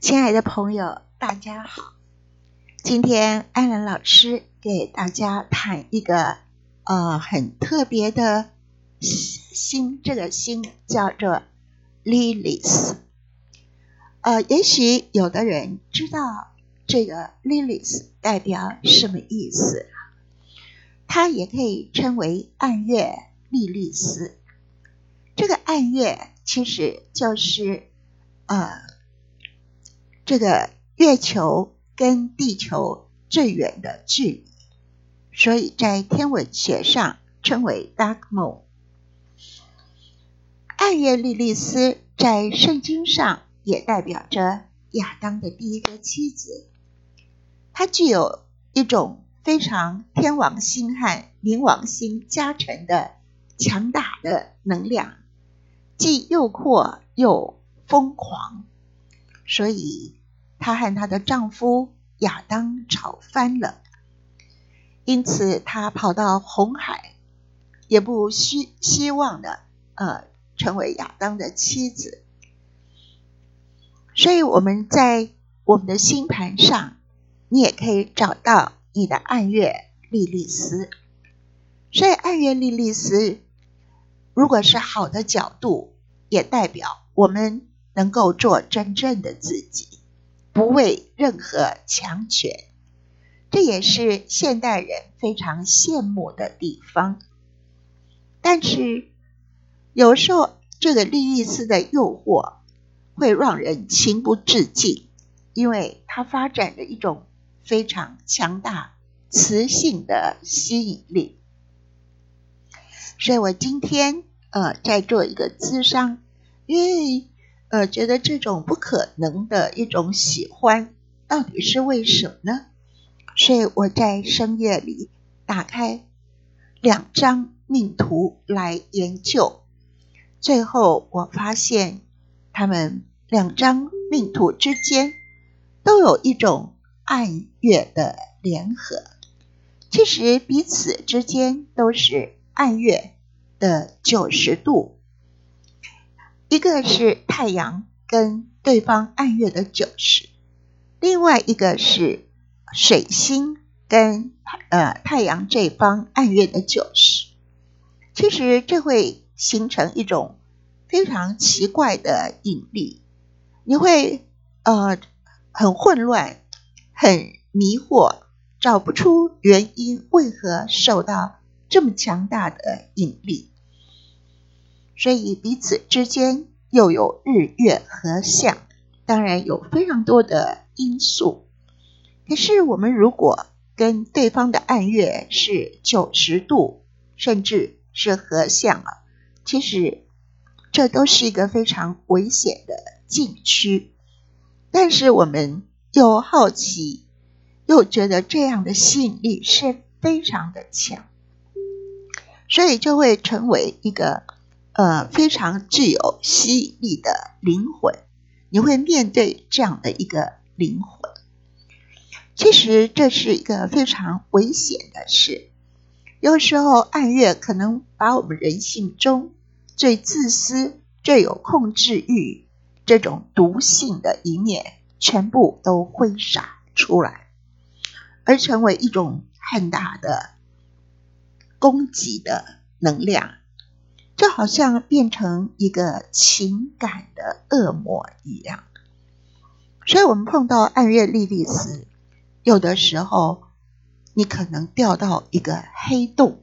亲爱的朋友，大家好。今天安然老师给大家谈一个呃很特别的星，这个星叫做 Lilith。呃，也许有的人知道这个 Lilith 代表什么意思，它也可以称为暗月莉莉丝。这个暗月其实就是呃。这个月球跟地球最远的距离，所以在天文学上称为 Dark Moon。暗月莉莉丝在圣经上也代表着亚当的第一个妻子，她具有一种非常天王星和冥王星加成的强大的能量，既诱惑又疯狂，所以。她和她的丈夫亚当吵翻了，因此她跑到红海，也不希希望的呃成为亚当的妻子。所以我们在我们的星盘上，你也可以找到你的暗月莉莉丝。所以暗月莉莉丝，如果是好的角度，也代表我们能够做真正的自己。不畏任何强权，这也是现代人非常羡慕的地方。但是，有时候这个利益丝的诱惑会让人情不自禁，因为它发展了一种非常强大磁性的吸引力。所以我今天呃在做一个咨商，因为。呃，觉得这种不可能的一种喜欢，到底是为什么呢？所以我在深夜里打开两张命图来研究，最后我发现他们两张命图之间都有一种暗月的联合，其实彼此之间都是暗月的九十度。一个是太阳跟对方暗月的九十，另外一个是水星跟呃太阳这方暗月的九十。其实这会形成一种非常奇怪的引力，你会呃很混乱、很迷惑，找不出原因，为何受到这么强大的引力。所以彼此之间又有日月合相，当然有非常多的因素。可是我们如果跟对方的暗月是九十度，甚至是合相啊，其实这都是一个非常危险的禁区。但是我们又好奇，又觉得这样的吸引力是非常的强，所以就会成为一个。呃，非常具有吸引力的灵魂，你会面对这样的一个灵魂。其实这是一个非常危险的事。有时候暗月可能把我们人性中最自私、最有控制欲、这种毒性的一面全部都挥洒出来，而成为一种很大的攻击的能量。就好像变成一个情感的恶魔一样，所以，我们碰到暗月莉莉丝，有的时候你可能掉到一个黑洞。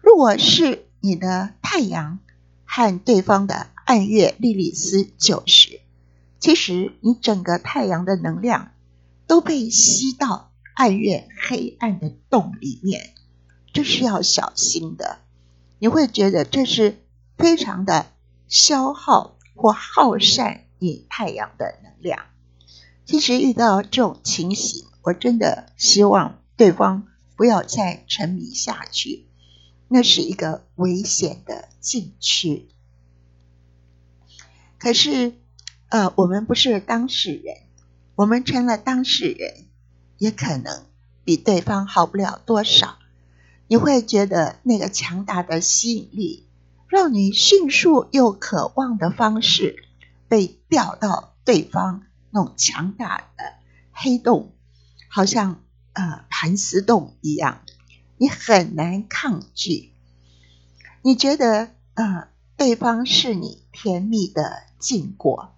如果是你的太阳和对方的暗月莉莉丝九十，其实你整个太阳的能量都被吸到暗月黑暗的洞里面，这是要小心的。你会觉得这是非常的消耗或耗散你太阳的能量。其实遇到这种情形，我真的希望对方不要再沉迷下去，那是一个危险的禁区。可是，呃，我们不是当事人，我们成了当事人，也可能比对方好不了多少。你会觉得那个强大的吸引力，让你迅速又渴望的方式被调到对方那种强大的黑洞，好像呃盘丝洞一样，你很难抗拒。你觉得呃对方是你甜蜜的禁果，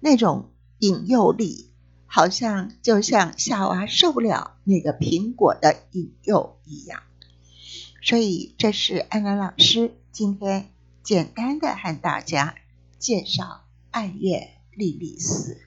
那种引诱力，好像就像夏娃受不了那个苹果的引诱一样。所以，这是安文老师今天简单的和大家介绍暗月莉莉丝。